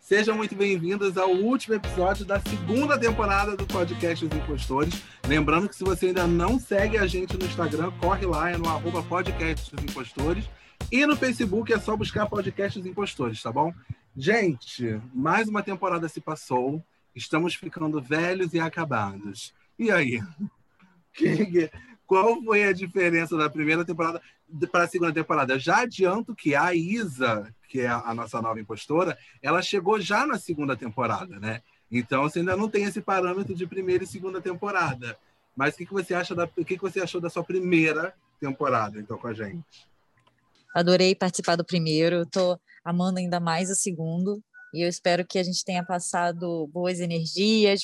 Sejam muito bem-vindos ao último episódio da segunda temporada do podcast Os Impostores. Lembrando que se você ainda não segue a gente no Instagram, corre lá, é no arroba podcast Os Impostores. E no Facebook é só buscar podcast Os Impostores, tá bom? Gente, mais uma temporada se passou. Estamos ficando velhos e acabados. E aí? Qual foi a diferença da primeira temporada para a segunda temporada? Já adianto que a Isa, que é a nossa nova impostora, ela chegou já na segunda temporada, né? Então você ainda não tem esse parâmetro de primeira e segunda temporada. Mas o que, que você acha da, o que, que você achou da sua primeira temporada, então, com a gente? Adorei participar do primeiro, estou amando ainda mais o segundo. E eu espero que a gente tenha passado boas energias,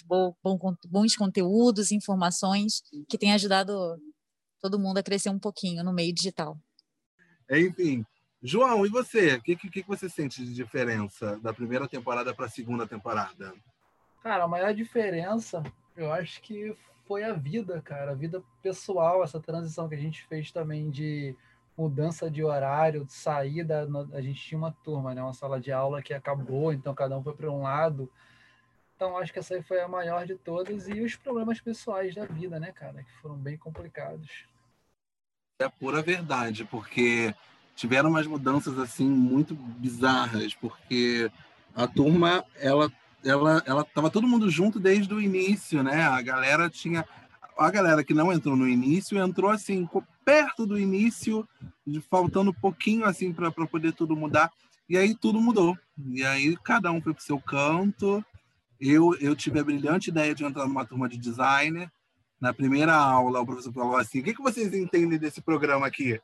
bons conteúdos, informações que tenham ajudado todo mundo a crescer um pouquinho no meio digital. Enfim, João, e você? O que, que, que você sente de diferença da primeira temporada para a segunda temporada? Cara, a maior diferença, eu acho que foi a vida, cara, a vida pessoal, essa transição que a gente fez também de mudança de horário, de saída. A gente tinha uma turma, né, uma sala de aula que acabou, então cada um foi para um lado. Então acho que essa aí foi a maior de todas e os problemas pessoais da vida, né, cara, que foram bem complicados é pura verdade, porque tiveram umas mudanças assim muito bizarras, porque a turma ela ela ela tava todo mundo junto desde o início, né? A galera tinha a galera que não entrou no início entrou assim perto do início, faltando um pouquinho assim para poder tudo mudar. E aí tudo mudou. E aí cada um foi para o seu canto. Eu, eu tive a brilhante ideia de entrar numa turma de designer na primeira aula, o professor falou assim: o que, que vocês entendem desse programa aqui?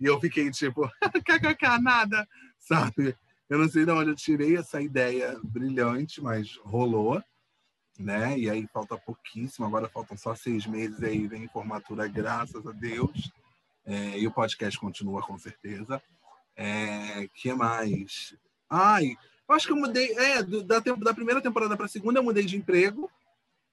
E eu fiquei tipo, kkk, nada, sabe? Eu não sei de onde eu tirei essa ideia brilhante, mas rolou, né? E aí falta pouquíssimo, agora faltam só seis meses aí, vem formatura, graças a Deus. É, e o podcast continua com certeza. É, que mais? Ai, eu acho que eu mudei, é, da, da primeira temporada para a segunda eu mudei de emprego,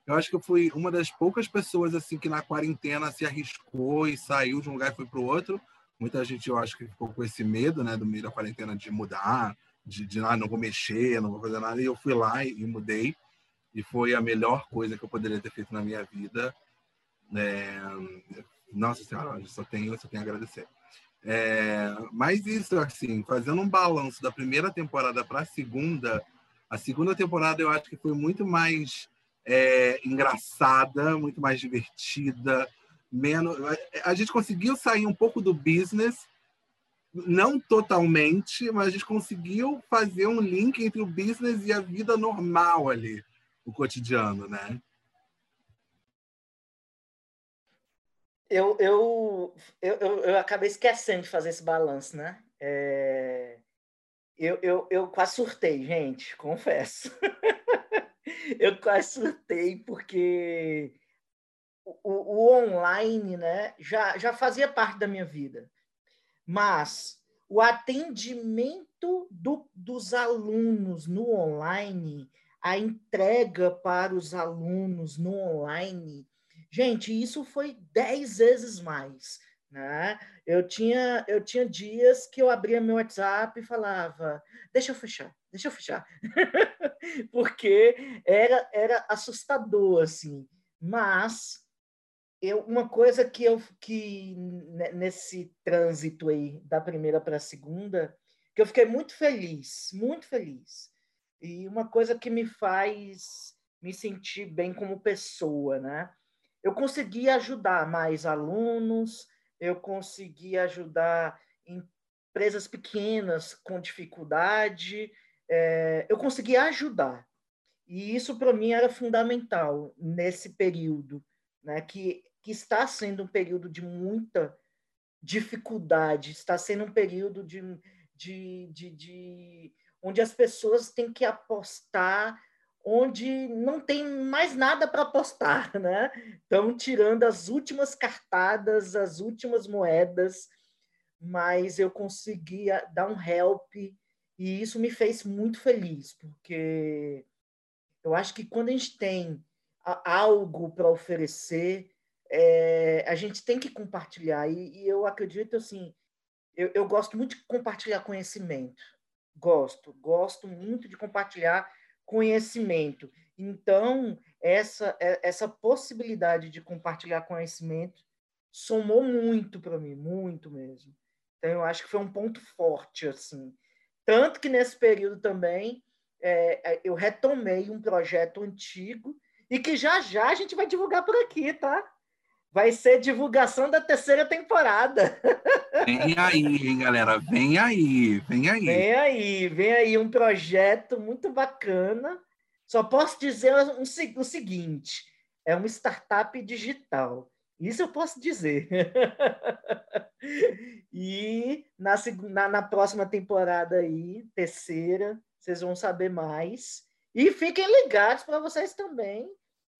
eu acho que eu fui uma das poucas pessoas assim que na quarentena se arriscou e saiu de um lugar e foi para o outro. Muita gente, eu acho que ficou com esse medo, né, do meio da quarentena de mudar, de, de ah, não vou mexer, não vou fazer nada. E eu fui lá e, e mudei. E foi a melhor coisa que eu poderia ter feito na minha vida. É... Nossa Senhora, só tenho, só tenho a agradecer. É... Mas isso, assim, fazendo um balanço da primeira temporada para a segunda, a segunda temporada eu acho que foi muito mais é, engraçada, muito mais divertida, menos. A gente conseguiu sair um pouco do business, não totalmente, mas a gente conseguiu fazer um link entre o business e a vida normal ali, o cotidiano, né? Eu, eu, eu, eu, acabei esquecendo de fazer esse balanço, né? É... Eu, eu, eu quase surtei, gente, confesso. eu quase surtei, porque o, o, online né, já, já fazia parte da minha vida. Mas o atendimento do, dos alunos no online, a entrega para os alunos no online, gente, isso foi dez vezes mais. Né? Eu, tinha, eu tinha dias que eu abria meu WhatsApp e falava: deixa eu fechar, deixa eu fechar. Porque era, era assustador, assim. Mas eu, uma coisa que eu que nesse trânsito aí da primeira para a segunda, que eu fiquei muito feliz, muito feliz. E uma coisa que me faz me sentir bem como pessoa, né? Eu consegui ajudar mais alunos, eu consegui ajudar empresas pequenas com dificuldade, é, eu consegui ajudar. E isso para mim era fundamental nesse período, né, que, que está sendo um período de muita dificuldade, está sendo um período de, de, de, de onde as pessoas têm que apostar onde não tem mais nada para apostar, né? Estão tirando as últimas cartadas, as últimas moedas, mas eu consegui dar um help e isso me fez muito feliz, porque eu acho que quando a gente tem algo para oferecer, é, a gente tem que compartilhar. E, e eu acredito assim, eu, eu, gosto muito de compartilhar conhecimento. Gosto, gosto muito de compartilhar conhecimento. Então, essa, é, essa possibilidade de compartilhar conhecimento somou muito para mim, muito mesmo. Então, eu acho que foi um ponto forte, assim. Tanto que nesse período também é, é eu retomei um projeto antigo e que já já a gente vai divulgar por aqui, tá? Vai ser divulgação da terceira temporada. Vem aí, hein, galera? Vem aí, vem aí. Vem aí, vem aí um projeto muito bacana. Só posso dizer um, o seguinte: é uma startup digital. Isso eu posso dizer. e na, na, na próxima temporada aí, terceira, vocês vão saber mais. E fiquem ligados para vocês também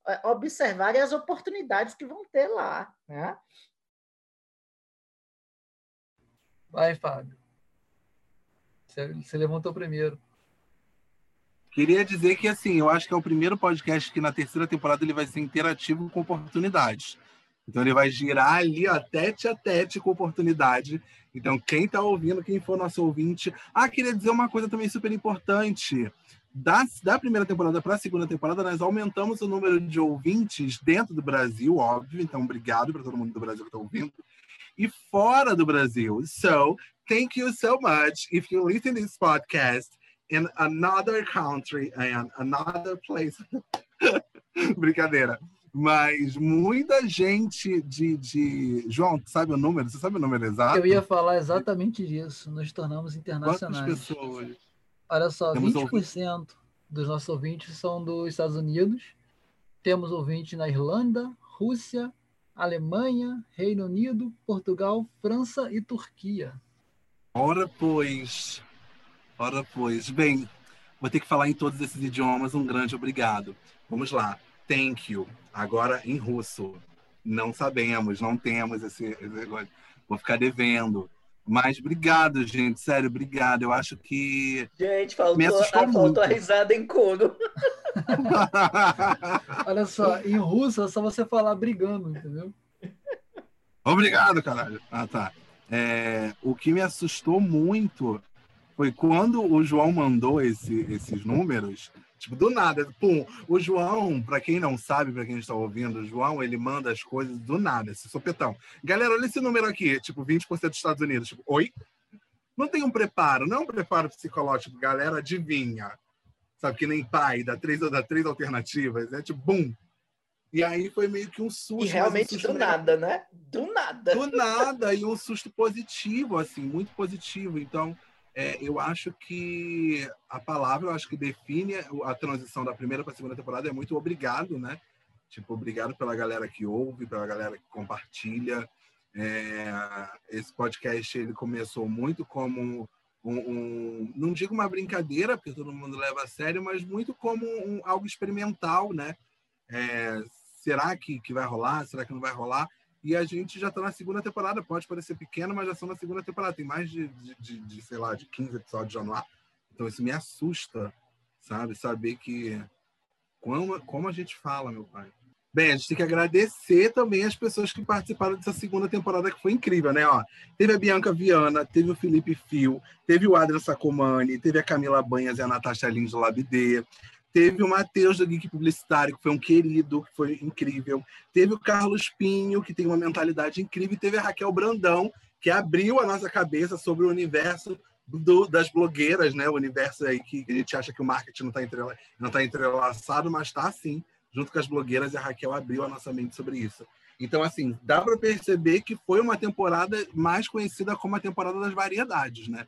é, observarem as oportunidades que vão ter lá. Né? Vai, Fábio. Você levantou primeiro. Queria dizer que, assim, eu acho que é o primeiro podcast que na terceira temporada ele vai ser interativo com oportunidades. Então ele vai girar ali, ó, tete a tete com oportunidade. Então, quem está ouvindo, quem for nosso ouvinte. Ah, queria dizer uma coisa também super importante da, da primeira temporada para a segunda temporada, nós aumentamos o número de ouvintes dentro do Brasil, óbvio. Então, obrigado para todo mundo do Brasil que está ouvindo. E fora do Brasil. So, thank you so much. If you listen to this podcast in another country and another place. Brincadeira. Mas muita gente de, de. João, sabe o número? Você sabe o número exato? Eu ia falar exatamente disso. Nos tornamos internacionais. Quantas pessoas? Olha só, Temos 20% ouvintes. dos nossos ouvintes são dos Estados Unidos. Temos ouvintes na Irlanda, Rússia, Alemanha, Reino Unido, Portugal, França e Turquia. Ora, pois. Ora, pois. Bem, vou ter que falar em todos esses idiomas. Um grande obrigado. Vamos lá. Thank you. Agora em russo. Não sabemos, não temos esse, esse Vou ficar devendo. Mas obrigado, gente. Sério, obrigado. Eu acho que. Gente, faltou, a, faltou a risada em cono. Olha só, em russo é só você falar brigando, entendeu? Obrigado, caralho. Ah, tá. É, o que me assustou muito foi quando o João mandou esse, esses números. Tipo, do nada, pum. O João, para quem não sabe, para quem está ouvindo, o João, ele manda as coisas do nada, esse sopetão. Galera, olha esse número aqui, tipo, 20% dos Estados Unidos. Tipo, oi? Não tem um preparo, não é um preparo psicológico, galera, adivinha. Sabe, que nem pai, dá três, dá três alternativas, é tipo, bum. E aí foi meio que um susto. E realmente um susto do nada, né? Do nada. Do nada, e um susto positivo, assim, muito positivo. Então, é, eu acho que a palavra, eu acho que define a transição da primeira para a segunda temporada é muito obrigado, né? Tipo, obrigado pela galera que ouve, pela galera que compartilha. É, esse podcast ele começou muito como um, um, não digo uma brincadeira, porque todo mundo leva a sério, mas muito como um, algo experimental, né? É, será que, que vai rolar? Será que não vai rolar? E a gente já está na segunda temporada. Pode parecer pequeno, mas já estão na segunda temporada. Tem mais de, de, de, de, sei lá, de 15 episódios já no ar. Então isso me assusta, sabe? Saber que. Como, como a gente fala, meu pai. Bem, a gente tem que agradecer também as pessoas que participaram dessa segunda temporada, que foi incrível, né? Ó, teve a Bianca Viana, teve o Felipe Fio, teve o Adrian Sacomani, teve a Camila Banhas e a Natasha Lins do Labidê, Teve o Matheus do Geek Publicitário, que foi um querido, que foi incrível. Teve o Carlos Pinho, que tem uma mentalidade incrível. E teve a Raquel Brandão, que abriu a nossa cabeça sobre o universo do, das blogueiras, né? O universo aí que a gente acha que o marketing não está entrela, tá entrelaçado, mas está sim, junto com as blogueiras, e a Raquel abriu a nossa mente sobre isso. Então, assim, dá para perceber que foi uma temporada mais conhecida como a temporada das variedades, né?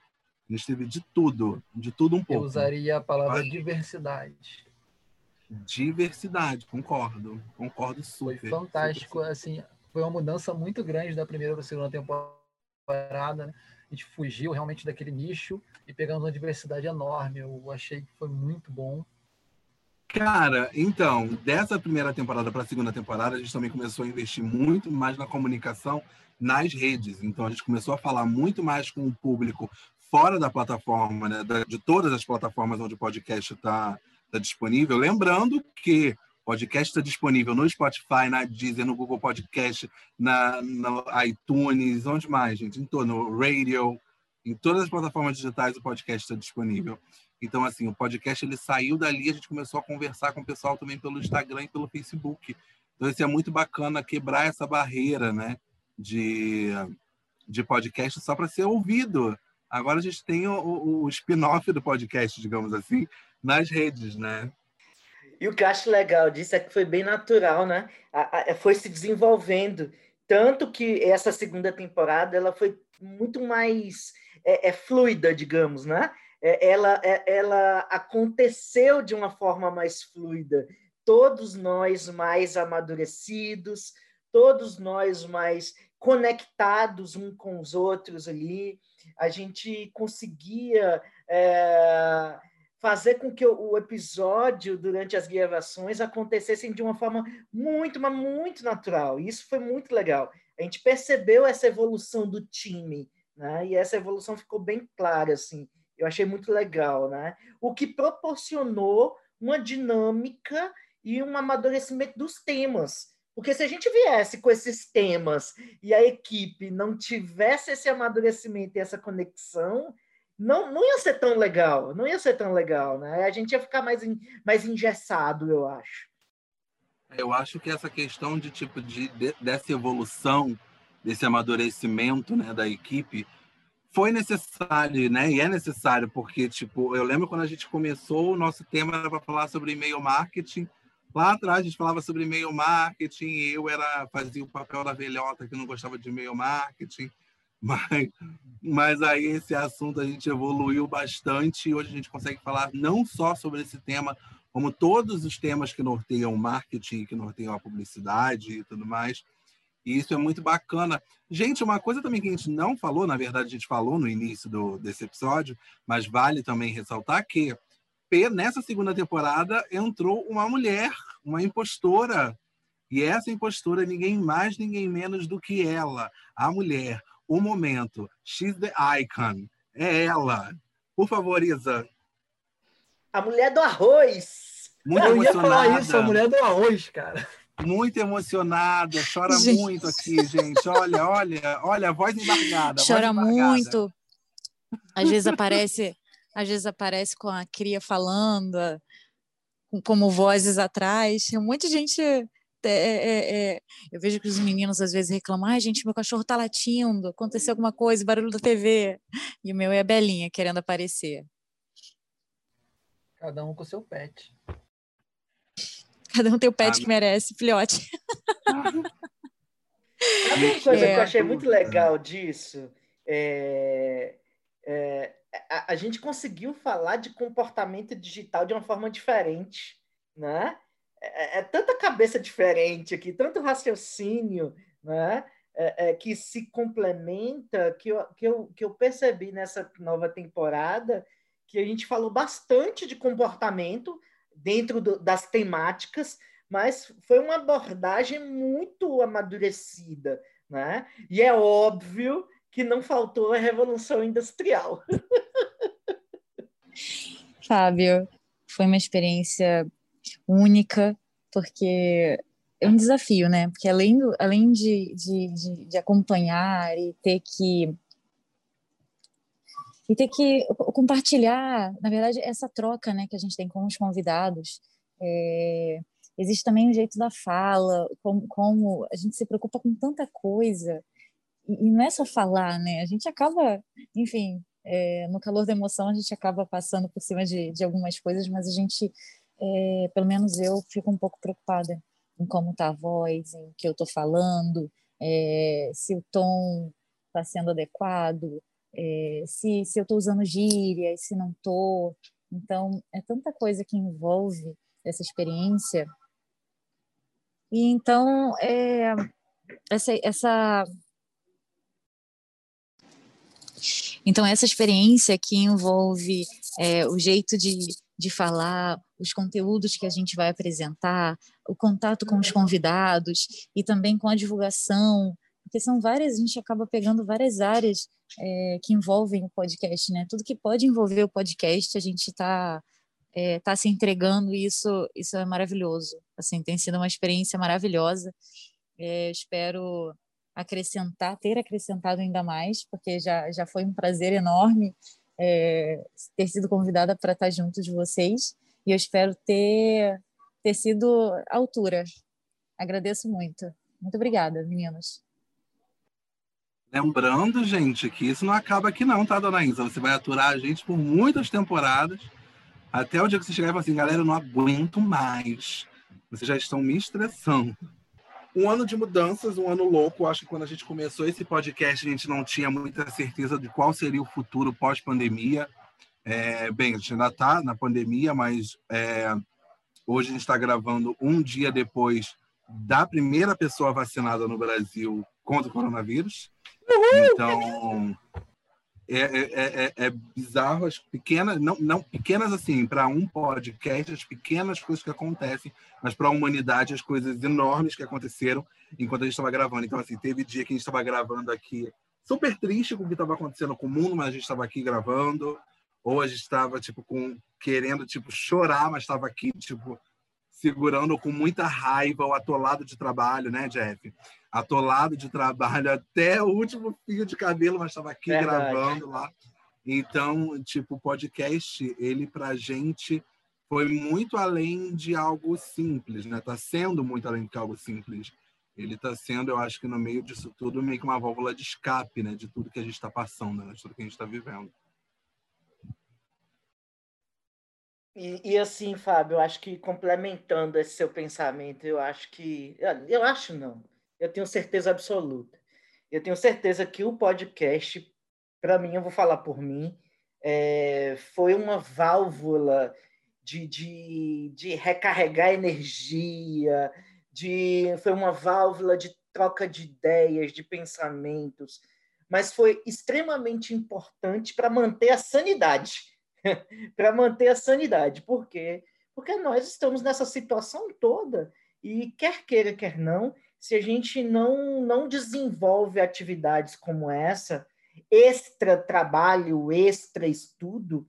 A gente teve de tudo, de tudo um pouco. Eu usaria a palavra Mas... diversidade. Diversidade, concordo. Concordo super. Foi fantástico, super. assim, foi uma mudança muito grande da primeira para a segunda temporada, né? A gente fugiu realmente daquele nicho e pegamos uma diversidade enorme. Eu achei que foi muito bom. Cara, então, dessa primeira temporada para a segunda temporada, a gente também começou a investir muito mais na comunicação nas redes. Então, a gente começou a falar muito mais com o público fora da plataforma, né, de todas as plataformas onde o podcast está tá disponível. Lembrando que o podcast está disponível no Spotify, na Deezer, no Google Podcast, na, no iTunes, onde mais, gente? Em no Radio, Em todas as plataformas digitais o podcast está disponível. Então, assim, o podcast ele saiu dali, a gente começou a conversar com o pessoal também pelo Instagram e pelo Facebook. Então, isso é muito bacana, quebrar essa barreira, né? De, de podcast só para ser ouvido. Agora a gente tem o, o, o spin-off do podcast, digamos assim, nas redes, né? E o que eu acho legal disso é que foi bem natural, né? A, a, foi se desenvolvendo. Tanto que essa segunda temporada ela foi muito mais é, é fluida, digamos, né? É, ela, é, ela aconteceu de uma forma mais fluida. Todos nós mais amadurecidos, todos nós mais conectados um com os outros ali. A gente conseguia é, fazer com que o episódio, durante as gravações, acontecessem de uma forma muito, mas muito natural. E isso foi muito legal. A gente percebeu essa evolução do time, né? E essa evolução ficou bem clara, assim. Eu achei muito legal, né? O que proporcionou uma dinâmica e um amadurecimento dos temas. Porque se a gente viesse com esses temas e a equipe não tivesse esse amadurecimento e essa conexão, não, não ia ser tão legal, não ia ser tão legal, né? A gente ia ficar mais, mais engessado, eu acho. Eu acho que essa questão de tipo de, de dessa evolução, desse amadurecimento, né, da equipe, foi necessário, né? E é necessário porque tipo, eu lembro quando a gente começou, o nosso tema era para falar sobre e-mail marketing. Lá atrás a gente falava sobre e-mail marketing, eu era fazia o papel da velhota que não gostava de e-mail marketing. Mas, mas aí esse assunto a gente evoluiu bastante e hoje a gente consegue falar não só sobre esse tema, como todos os temas que norteiam o marketing, que norteiam a publicidade e tudo mais. E isso é muito bacana. Gente, uma coisa também que a gente não falou, na verdade a gente falou no início do, desse episódio, mas vale também ressaltar que nessa segunda temporada entrou uma mulher, uma impostora. E essa impostora, ninguém mais, ninguém menos do que ela, a mulher, o momento. She's the icon. É ela. Por favor, Isa. A mulher do arroz. Muito Eu ia falar isso, a mulher do arroz, cara. Muito emocionada, chora gente. muito aqui, gente. Olha, olha, olha, a voz embargada. Chora voz embargada. muito. Às vezes aparece, às vezes aparece com a cria falando, como vozes atrás. Muita gente é, é, é, eu vejo que os meninos às vezes reclamam, ai gente, meu cachorro tá latindo, aconteceu alguma coisa, barulho da TV. E o meu é a Belinha querendo aparecer. Cada um com o seu pet. Cada um tem o pet ah, que merece, filhote. Sabe uma coisa que eu achei muito legal disso? É, é, a, a, gente conseguiu falar de comportamento digital de uma forma diferente, né? é, é, tanta cabeça diferente aqui, tanto raciocínio, né? É, é, que se complementa, que eu, que, eu, que eu percebi nessa nova temporada, que a gente falou bastante de comportamento dentro do, das temáticas, mas foi uma abordagem muito amadurecida, né? E é óbvio que não faltou a revolução industrial. Fábio, foi uma experiência única, porque é um desafio, né? Porque além, do, além de, de, de, de acompanhar e ter que e ter que compartilhar, na verdade, essa troca, né, que a gente tem com os convidados. É, existe também o jeito da fala, como, como, a gente se preocupa com tanta coisa e, não é só falar, né? A gente acaba, enfim, é, no calor da emoção a gente acaba passando por cima de, de algumas coisas, mas a gente é, pelo menos eu fico um pouco preocupada em como está a voz, em que eu estou falando, é, se o tom está sendo adequado, é, se, se eu estou usando gíria, se não estou. Então, é tanta coisa que envolve essa experiência. E então, é, essa, essa então, essa experiência que envolve é, o jeito de, de falar, os conteúdos que a gente vai apresentar, o contato com os convidados e também com a divulgação, porque são várias, a gente acaba pegando várias áreas é, que envolvem o podcast, né? Tudo que pode envolver o podcast, a gente está é, tá se entregando e isso, isso é maravilhoso. Assim, tem sido uma experiência maravilhosa. É, espero acrescentar, ter acrescentado ainda mais, porque já, já foi um prazer enorme é, ter sido convidada para estar junto de vocês e eu espero ter, ter sido à altura. Agradeço muito. Muito obrigada, meninos. Lembrando, gente, que isso não acaba aqui não, tá, dona Isa? Você vai aturar a gente por muitas temporadas, até o dia que você chegar e falar assim, galera, eu não aguento mais. Vocês já estão me estressando. Um ano de mudanças, um ano louco. Acho que quando a gente começou esse podcast, a gente não tinha muita certeza de qual seria o futuro pós-pandemia. É, bem, a gente ainda está na pandemia, mas é, hoje a gente está gravando um dia depois da primeira pessoa vacinada no Brasil contra o coronavírus. Então, é, é, é, é, bizarro as pequenas, não, não pequenas assim, para um podcast, as pequenas coisas que acontecem, mas para a humanidade, as coisas enormes que aconteceram enquanto a gente estava gravando. Então, assim, teve dia que a gente estava gravando aqui super triste com o que estava acontecendo com o mundo, mas a gente estava aqui gravando, ou a gente estava, tipo, com, querendo, tipo, chorar, mas estava aqui, tipo, segurando com muita raiva o atolado de trabalho, né, Jeff? Atolado de trabalho até o último fio de cabelo, mas estava aqui Verdade. gravando lá. Então, tipo, o podcast, ele pra gente foi muito além de algo simples, né? Tá sendo muito além de algo simples. Ele está sendo, eu acho que no meio disso tudo, meio que uma válvula de escape, né? De tudo que a gente está passando, né? De tudo que a gente está vivendo. E, e, assim, Fábio, eu acho que complementando esse seu pensamento, eu acho que. Eu acho não, eu tenho certeza absoluta. Eu tenho certeza que o podcast, para mim, eu vou falar por mim, é, foi uma válvula de, de, de recarregar energia, de, foi uma válvula de troca de ideias, de pensamentos, mas foi extremamente importante para manter a sanidade para manter a sanidade. Por quê? Porque nós estamos nessa situação toda e quer queira, quer não, se a gente não, não desenvolve atividades como essa, extra trabalho, extra estudo,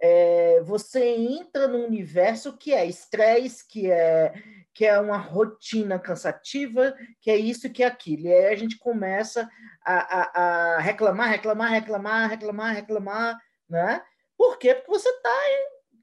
é, você entra num universo que é estresse, que é, que é uma rotina cansativa, que é isso, que é aquilo. E aí a gente começa a, a, a reclamar, reclamar, reclamar, reclamar, reclamar, né? Por quê? Porque você está,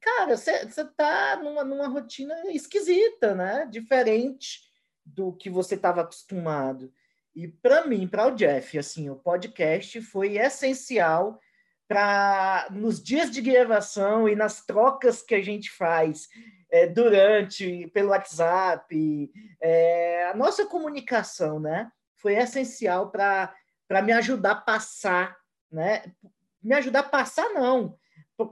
cara, você, você tá numa, numa rotina esquisita, né? Diferente do que você estava acostumado. E para mim, para o Jeff, assim, o podcast foi essencial para nos dias de gravação e nas trocas que a gente faz é, durante pelo WhatsApp, é, a nossa comunicação, né, foi essencial para para me ajudar a passar, né? Me ajudar a passar não,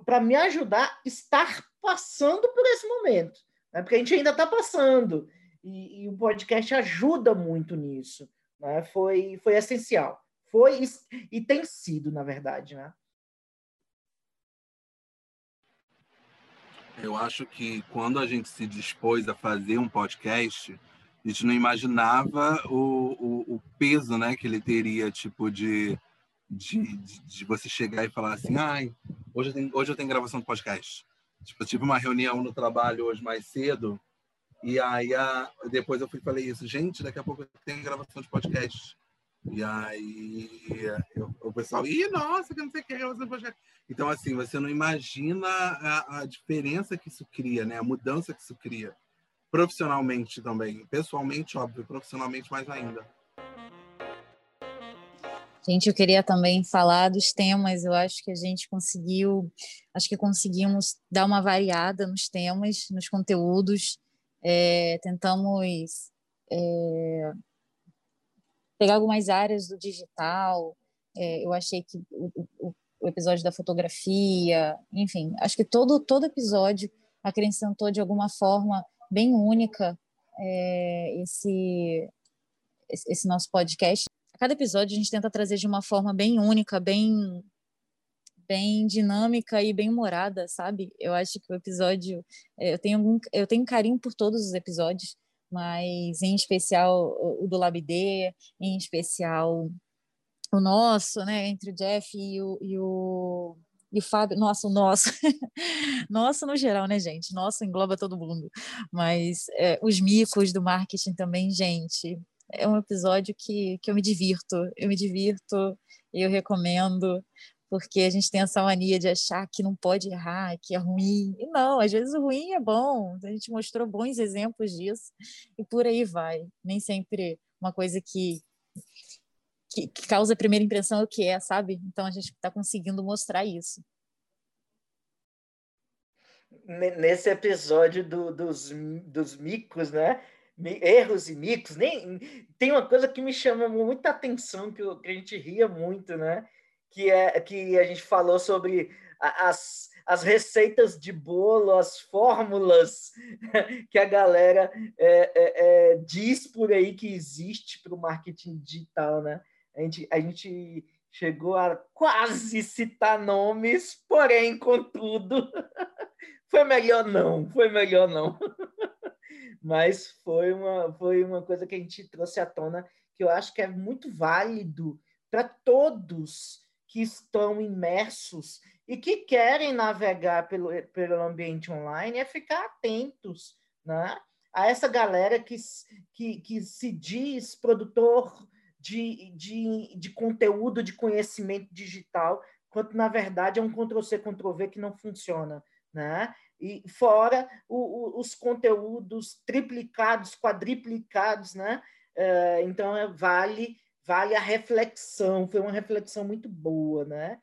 para me ajudar a estar passando por esse momento, né? porque a gente ainda está passando, e, e, o podcast ajuda muito nisso. Né? Foi, foi essencial. Foi e tem sido, na verdade. Né? Eu acho que quando a gente se dispôs a fazer um podcast, a gente não imaginava o, o, o peso né, que ele teria, tipo, de de, de, de, você chegar e falar assim, ai, hoje eu tenho, hoje eu tenho gravação de podcast. Tipo, eu tive uma reunião no trabalho hoje mais cedo, e aí a, depois eu fui falei isso, gente, daqui a pouco tenho gravação de podcast. E aí eu, o pessoal, ih, nossa, que não sei o que, gravação de podcast. Então, assim, você não imagina a, a diferença que isso cria, né? A mudança que isso cria. Profissionalmente também. Pessoalmente, óbvio, profissionalmente mais ainda. Gente, eu queria também falar dos temas. Eu acho que a gente conseguiu, acho que conseguimos dar uma variada nos temas, nos conteúdos. É, tentamos é, pegar algumas áreas do digital. É, eu achei que o, o, o, episódio da fotografia, enfim, acho que todo todo episódio acrescentou de alguma forma bem única é, esse esse nosso podcast cada episódio a gente tenta trazer de uma forma bem única, bem bem dinâmica e bem humorada, sabe? Eu acho que o episódio é, eu tenho algum, eu tenho carinho por todos os episódios, mas em especial o do Labd, em especial o nosso, né, entre o Jeff e o, e o e o Fábio, nossa, o nosso, nosso no geral, né, gente? Nosso engloba todo mundo, mas é, os micos do marketing também, gente, é um episódio que, que eu me divirto, eu me divirto, eu recomendo, porque a gente tem essa mania de achar que não pode errar, que é ruim. E não, às vezes o ruim é bom. A gente mostrou bons exemplos disso e por aí vai. Nem sempre uma coisa que, que, que causa a primeira impressão é o que é, sabe? Então a gente está conseguindo mostrar isso. Nesse episódio do, dos, dos micos, né? erros e micos, nem tem uma coisa que me chama muita atenção que, eu, que a gente ria muito, né? Que é que a gente falou sobre as, as receitas de bolo, as fórmulas que a galera é, é, é, diz por aí que existe para o marketing digital, né? A gente, a gente chegou a quase citar nomes, porém, contudo, foi melhor não, foi melhor não. mas foi uma, foi uma coisa que a gente trouxe à tona que eu acho que é muito válido para todos que estão imersos e que querem navegar pelo, pelo ambiente online é ficar atentos né? a essa galera que, que, que se diz produtor de, de, de conteúdo, de conhecimento digital, quando na verdade é um Ctrl-C, Ctrl-V que não funciona. Né? e fora o, o, os conteúdos triplicados, quadriplicados, né? Uh, então é, vale vale a reflexão, foi uma reflexão muito boa, né?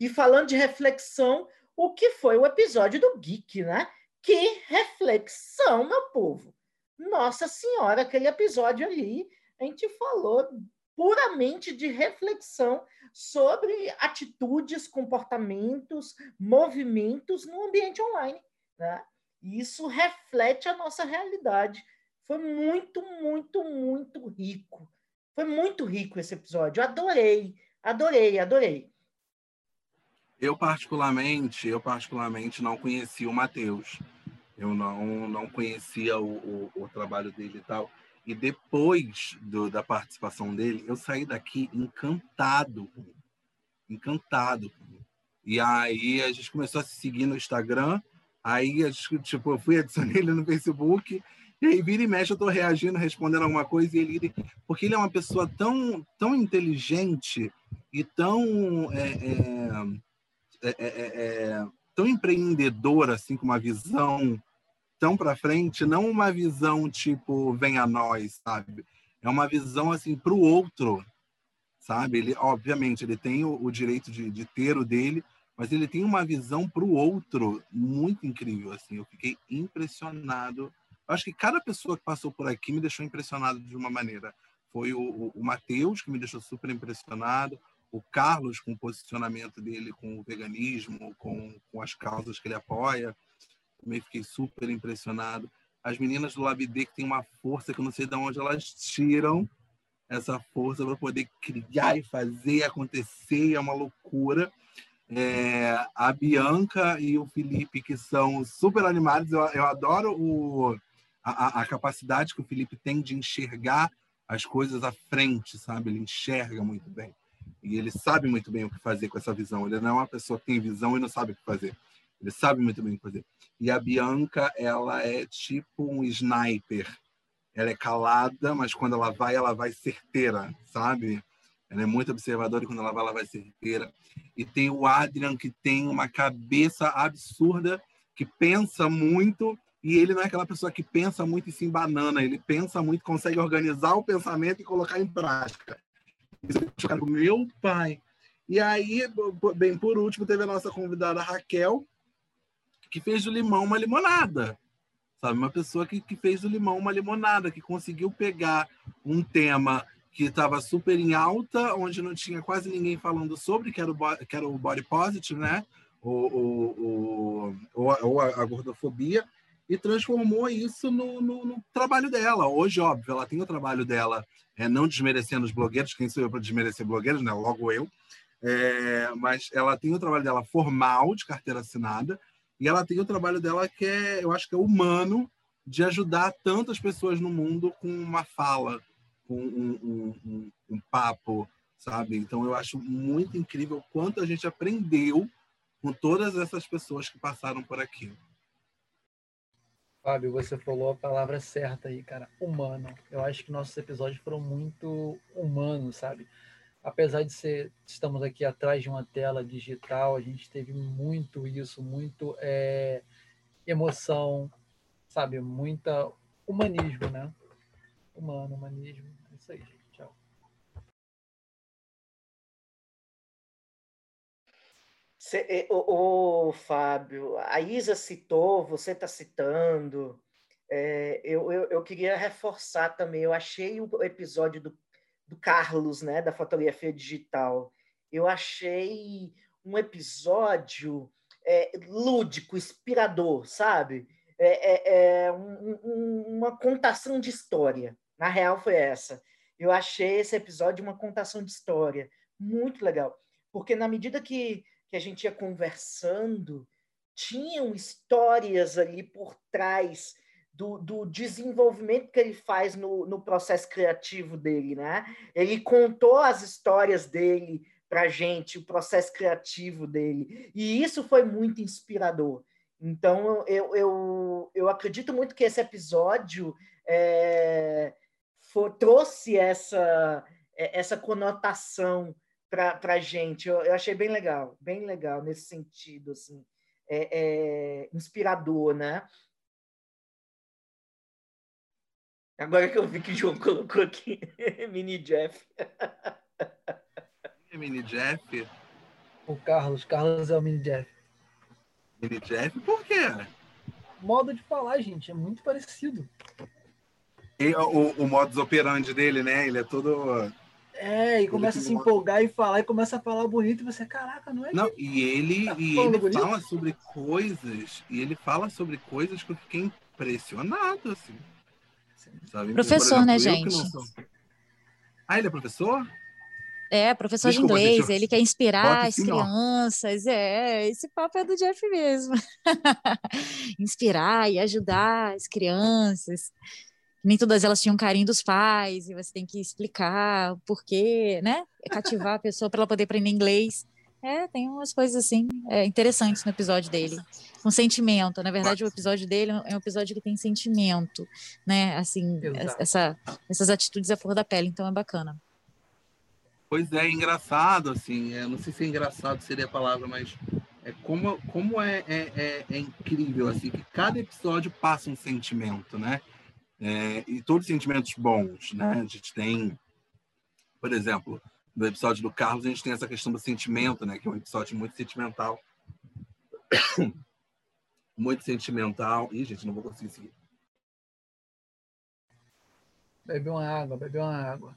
E falando de reflexão, o que foi o episódio do Geek, né? Que reflexão, meu povo! Nossa Senhora, aquele episódio ali, a gente falou puramente de reflexão sobre atitudes, comportamentos, movimentos no ambiente online. Né? Isso reflete a nossa realidade. Foi muito, muito, muito rico. Foi muito rico esse episódio. adorei, adorei, adorei. Eu particularmente, eu particularmente não conhecia o Matheus. Eu não, não conhecia o, o, o trabalho dele e tal. E depois do, da participação dele, eu saí daqui encantado, encantado. E aí a gente começou a se seguir no Instagram Aí, tipo, eu fui adicionar ele no Facebook, e aí vira e mexe, eu tô reagindo, respondendo alguma coisa, e ele. Porque ele é uma pessoa tão, tão inteligente e tão. É, é, é, tão empreendedora, assim, com uma visão tão para frente, não uma visão tipo, vem a nós, sabe? É uma visão, assim, para o outro, sabe? Ele, obviamente, ele tem o, o direito de, de ter o dele, mas ele tem uma visão para o outro muito incrível. Assim, eu fiquei impressionado. Acho que cada pessoa que passou por aqui me deixou impressionado de uma maneira. Foi o, o, o Matheus que me deixou super impressionado, o Carlos com o posicionamento dele com o veganismo, com, com as causas que ele apoia. Também fiquei super impressionado. As meninas do LabD que tem uma força que eu não sei de onde elas tiram essa força para poder criar e fazer acontecer, é uma loucura. É, a Bianca e o Felipe, que são super animados. Eu, eu adoro o, a, a, capacidade que o Felipe tem de enxergar as coisas à frente, sabe? Ele enxerga muito bem. E ele sabe muito bem o que fazer com essa visão. Ele não é uma pessoa que tem visão e não sabe o que fazer. Ele sabe muito bem o que fazer. E a Bianca, ela é tipo um sniper. Ela é calada, mas quando ela vai, ela vai certeira, sabe? Ela é muito observadora e quando ela vai, ela vai certeira. E tem o Adrian, que tem uma cabeça absurda, que pensa muito, e ele não é aquela pessoa que pensa muito e se banana, ele pensa muito, consegue organizar o pensamento e colocar em prática. É meu pai. E aí, bem, por último, teve a nossa convidada Raquel, que fez do limão uma limonada. Sabe, uma pessoa que, que fez do limão uma limonada, que conseguiu pegar um tema que estava super em alta, onde não tinha quase ninguém falando sobre, que era o, que era o body positive, né? Ou, ou, ou, ou a, a, gordofobia, e transformou isso no, no, no, trabalho dela. Hoje, óbvio, ela tem o trabalho dela, é, não desmerecendo os blogueiros, quem sou eu para desmerecer blogueiros, né? Logo eu. É, mas ela tem o trabalho dela formal, de carteira assinada, e ela tem o trabalho dela que é, eu acho que é humano, de ajudar tantas pessoas no mundo com uma fala, um, um, um, um papo, sabe? Então eu acho muito incrível quanto a gente aprendeu com todas essas pessoas que passaram por aqui. Fábio, você falou a palavra certa aí, cara. Humano. Eu acho que nossos episódios foram muito humanos, sabe? Apesar de ser, estamos aqui atrás de uma tela digital, a gente teve muito isso, muito é, emoção, sabe? Muita humanismo, né? Humano, humanismo. É isso aí, gente. Cê, ô, ô, Fábio, a Isa citou, você está citando. É, eu, eu, eu, queria reforçar também. Eu achei o episódio do, do Carlos, né, da fotografia digital. Eu achei um episódio é, lúdico, inspirador, sabe? É, é, é um, um, uma contação de história. Na real, foi essa. Eu achei esse episódio uma contação de história. Muito legal. Porque na medida que que a gente ia conversando, tinham histórias ali por trás do, do desenvolvimento que ele faz no, no processo criativo dele, né? Ele contou as histórias dele para gente, o processo criativo dele, e isso foi muito inspirador. Então, eu, eu, eu acredito muito que esse episódio é, for, trouxe essa, essa conotação para a gente. Eu, eu, achei bem legal, bem legal nesse sentido, assim, é, é, inspirador, né? Agora que eu vi que o João colocou aqui, Mini Jeff. Mini Jeff? O Carlos, Carlos é o Mini Jeff. Mini Jeff? Por quê? Modo de falar, gente, é muito parecido. E, o, o modus operandi dele, né? Ele é todo é, e começa a se empolgar e falar, e começa a falar bonito, e você, caraca, não é? Não, e ele, tá e ele fala sobre coisas, e ele fala sobre coisas que eu fiquei impressionado, assim. Sabe? Professor, exemplo, né, gente? Sou... Ah, ele é professor? É, professor Desculpa, de inglês, ele quer inspirar as crianças, é, esse papo é do Jeff mesmo. inspirar e ajudar as crianças nem todas elas tinham carinho dos pais, e você tem que explicar o porquê, né? Cativar a pessoa para ela poder aprender inglês. É, tem umas coisas assim é, interessantes no episódio dele. Com sentimento. Na verdade, o episódio dele é um episódio que tem sentimento, né? Assim, essa, essas atitudes à flor da pele, então é bacana. Pois é, engraçado, assim. É, não sei se é engraçado seria a palavra, mas é como, como é, é, é, é incrível, assim, que cada episódio passa um sentimento, né? É, e todos sentimentos bons, né? A gente tem, por exemplo, no episódio do Carlos, a gente tem essa questão do sentimento, né? Que é um episódio muito sentimental. muito sentimental. Ih, gente, não vou conseguir seguir. Bebe uma água, bebe uma água.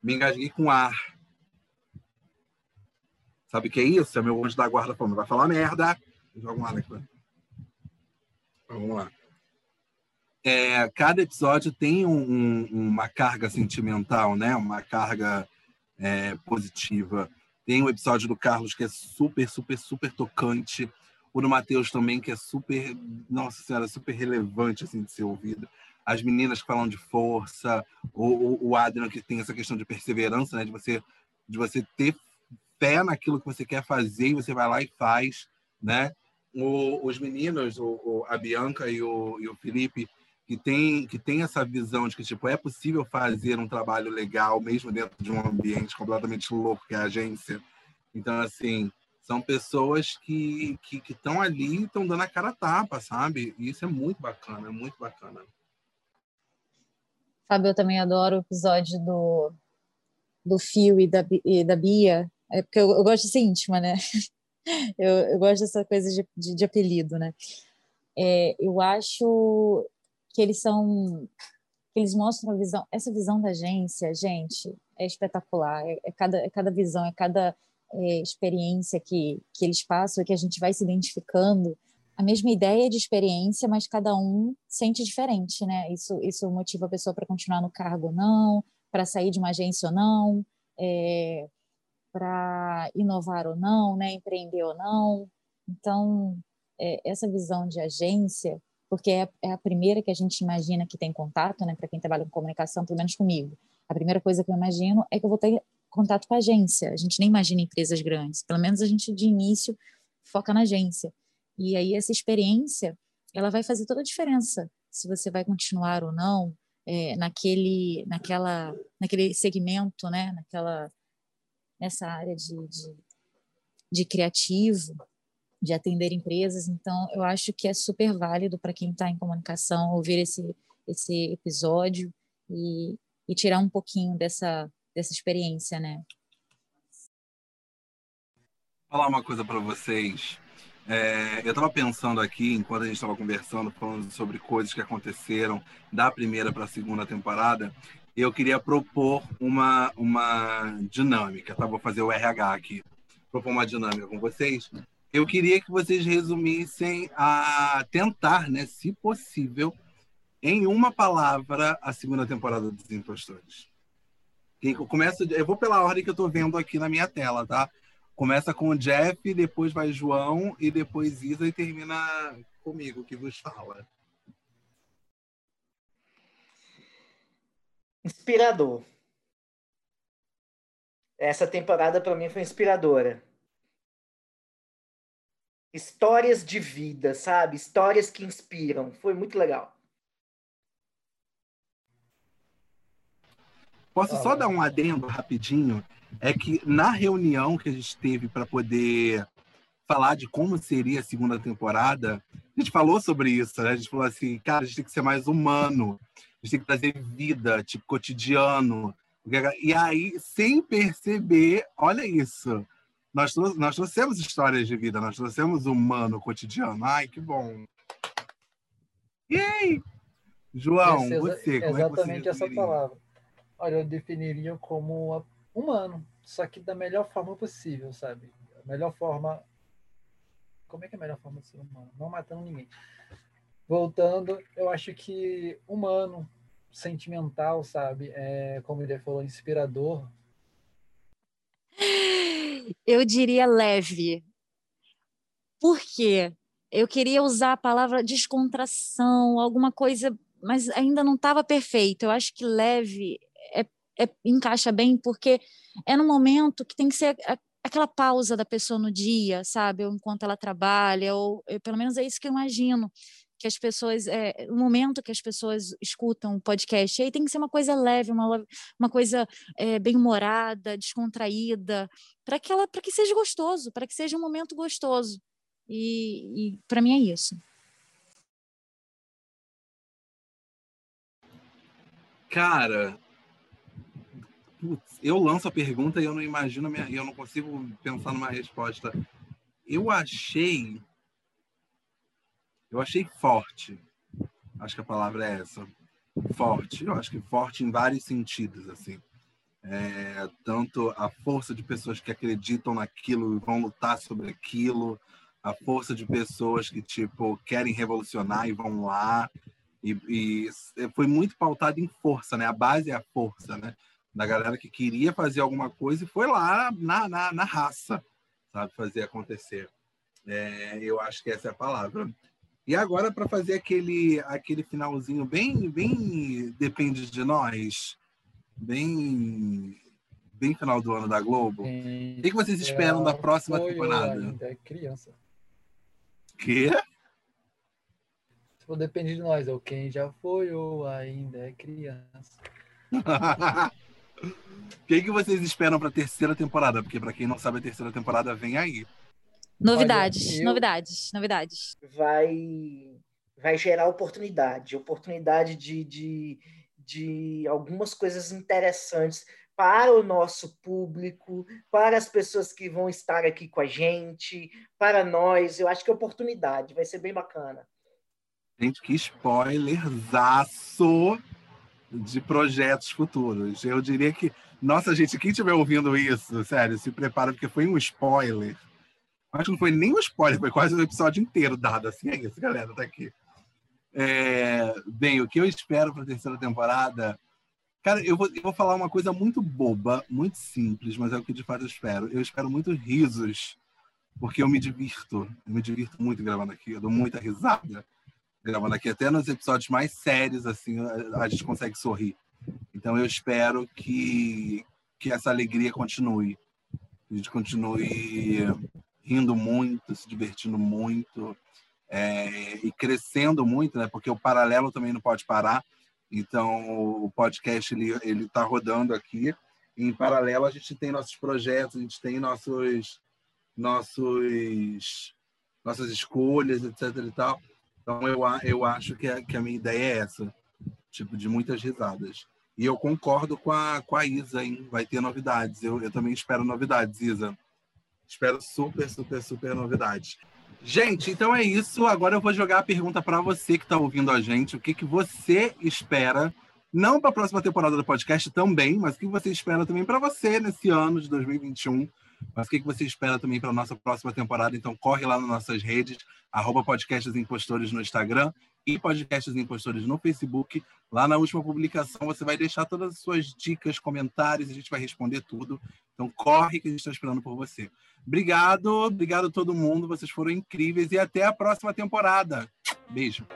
Me engasguei com ar. Sabe o que é isso? É meu anjo da guarda falando, vai falar merda. Joga um ar aqui. Vamos lá é, cada episódio tem um, um, uma carga sentimental, né? Uma carga é, positiva. Tem o episódio do Carlos que é super, super, super tocante. O do Matheus também que é super, nossa senhora, super relevante assim de ser ouvido. As meninas que falam de força, o, o Adrian que tem essa questão de perseverança, né? De você, de você ter fé naquilo que você quer fazer e você vai lá e faz, né? O, os meninos, o, o, a Bianca e o, e o Felipe, que tem, que tem essa visão de que tipo, é possível fazer um trabalho legal mesmo dentro de um ambiente completamente louco que é a agência. Então, assim, são pessoas que estão que, que ali e estão dando a cara a tapa, sabe? E isso é muito bacana, é muito bacana. Fábio, eu também adoro o episódio do, do Fio e da, e da Bia, é porque eu, eu gosto de ser íntima, né? Eu, eu gosto dessa coisa de, de, de apelido, né? É, eu acho que eles são que eles mostram a visão, essa visão da agência, gente, é espetacular. É, é cada, é cada visão, é cada é, experiência que, que eles passam, que a gente vai se identificando. A mesma ideia de experiência, mas cada um sente diferente, né? Isso, isso motiva a pessoa para continuar no cargo ou não, para sair de uma agência ou não, é, para inovar ou não, né? Empreender ou não. Então, é, essa visão de agência porque é, é a primeira que a gente imagina que tem contato, né, para quem trabalha com comunicação, pelo menos comigo. A primeira coisa que eu imagino é que eu vou ter contato com a agência. A gente nem imagina empresas grandes, pelo menos a gente de início foca na agência. E aí essa experiência ela vai fazer toda a diferença se você vai continuar ou não é, naquele, naquela, naquele segmento, né? Naquela, nessa área de, de, de criativo, de atender empresas. Então, eu acho que é super válido para quem está em comunicação ouvir esse, esse episódio e, e tirar um pouquinho dessa, dessa experiência, né? Vou falar uma coisa para vocês. É, eu estava pensando aqui, enquanto a gente estava conversando, falando sobre coisas que aconteceram da primeira para a segunda temporada, eu queria propor uma, uma dinâmica, tá? Vou fazer o RH aqui. Propor uma dinâmica com vocês. Eu queria que vocês resumissem a tentar, né, se possível, em uma palavra, a segunda temporada dos Impostores. Eu, começo, eu vou pela ordem que eu estou vendo aqui na minha tela, tá? Começa com o Jeff, depois vai João e depois Isa e termina comigo, que vos fala. Inspirador. Essa temporada para mim foi inspiradora. Histórias de vida, sabe? Histórias que inspiram. Foi muito legal. Posso só dar um adendo rapidinho? é que na reunião que a gente teve para poder falar de como seria a segunda temporada, a gente falou sobre isso, né? A gente falou assim, cara, a gente tem que ser mais humano, a gente tem que trazer vida, tipo, cotidiano. E aí, sem perceber, olha isso, nós, nós trouxemos histórias de vida, nós trouxemos humano, cotidiano. Ai, que bom. E aí? João, Esse, você, como exatamente é que você essa palavra. Olha, eu definiria como humano, só que da melhor forma possível, sabe? A melhor forma. Como é que é a melhor forma de ser humano? Não matando ninguém. Voltando, eu acho que humano, sentimental, sabe? É, como ele falou, inspirador. Eu diria leve. Por quê? Eu queria usar a palavra descontração, alguma coisa, mas ainda não estava perfeito. Eu acho que leve é, encaixa bem, porque é no momento que tem que ser a, aquela pausa da pessoa no dia, sabe? Ou enquanto ela trabalha, ou eu, pelo menos é isso que eu imagino que as pessoas, é, o momento que as pessoas escutam o podcast, aí tem que ser uma coisa leve, uma, uma coisa é, bem humorada, descontraída, para que ela, que seja gostoso, para que seja um momento gostoso. E, e para mim é isso. Cara, putz, eu lanço a pergunta e eu não imagino, minha, eu não consigo pensar numa resposta. Eu achei. Eu achei forte. Acho que a palavra é essa. Forte. Eu acho que forte em vários sentidos, assim. É, tanto a força de pessoas que acreditam naquilo e vão lutar sobre aquilo, a força de pessoas que tipo querem revolucionar e vão lá e, e foi muito pautado em força, né? A base é a força, né? da galera que queria fazer alguma coisa e foi lá na, na, na raça, sabe, fazer acontecer. É, eu acho que essa é a palavra. E agora, para fazer aquele, aquele finalzinho bem, bem depende de nós, bem, bem final do ano da Globo, o que, vocês esperam da próxima temporada? Ainda é criança. Que? Se for depende de nós, é o quem já foi ou ainda é criança. O que, que vocês esperam para a terceira temporada? Porque, para quem não sabe, a terceira temporada vem aí. Novidades, Olha, novidades, novidades. Vai, vai gerar oportunidade oportunidade de, de, de algumas coisas interessantes para o nosso público, para as pessoas que vão estar aqui com a gente, para nós. Eu acho que é oportunidade, vai ser bem bacana. Gente, que spoilerzaço! de projetos futuros. Eu diria que, nossa gente, quem estiver ouvindo isso, sério, se prepara, porque foi um spoiler. Acho que não foi nem um spoiler, foi quase um episódio inteiro dado assim. É isso, galera, tá aqui. É, bem, o que eu espero para a terceira temporada. Cara, eu vou, eu vou falar uma coisa muito boba, muito simples, mas é o que de fato eu espero. Eu espero muito risos, porque eu me divirto. Eu me divirto muito gravando aqui, eu dou muita risada gravando aqui, até nos episódios mais sérios, assim, a, a gente consegue sorrir. Então eu espero que, que essa alegria continue. A gente continue rindo muito, se divertindo muito é, e crescendo muito, né? Porque o paralelo também não pode parar. Então, o podcast ele ele está rodando aqui. Em paralelo, a gente tem nossos projetos, a gente tem nossos nossos nossas escolhas, etc. E tal. Então, eu, eu acho que a, que a minha ideia é essa, tipo de muitas risadas. E eu concordo com a, com a Isa, hein? Vai ter novidades. Eu, eu também espero novidades, Isa. Espero super, super, super novidades. Gente, então é isso. Agora eu vou jogar a pergunta para você que está ouvindo a gente. O que, que você espera, não para a próxima temporada do podcast também, mas o que você espera também para você nesse ano de 2021. Mas o que, você espera também para a nossa próxima temporada? Então corre lá nas nossas redes, arroba Podcasts Impostores no Instagram e Podcasts Impostores no Facebook. Lá na última publicação você vai deixar todas as suas dicas, comentários, a gente vai responder tudo. Então corre que a gente está esperando por você. Obrigado, obrigado a todo mundo, vocês foram incríveis e até a próxima temporada. Beijo.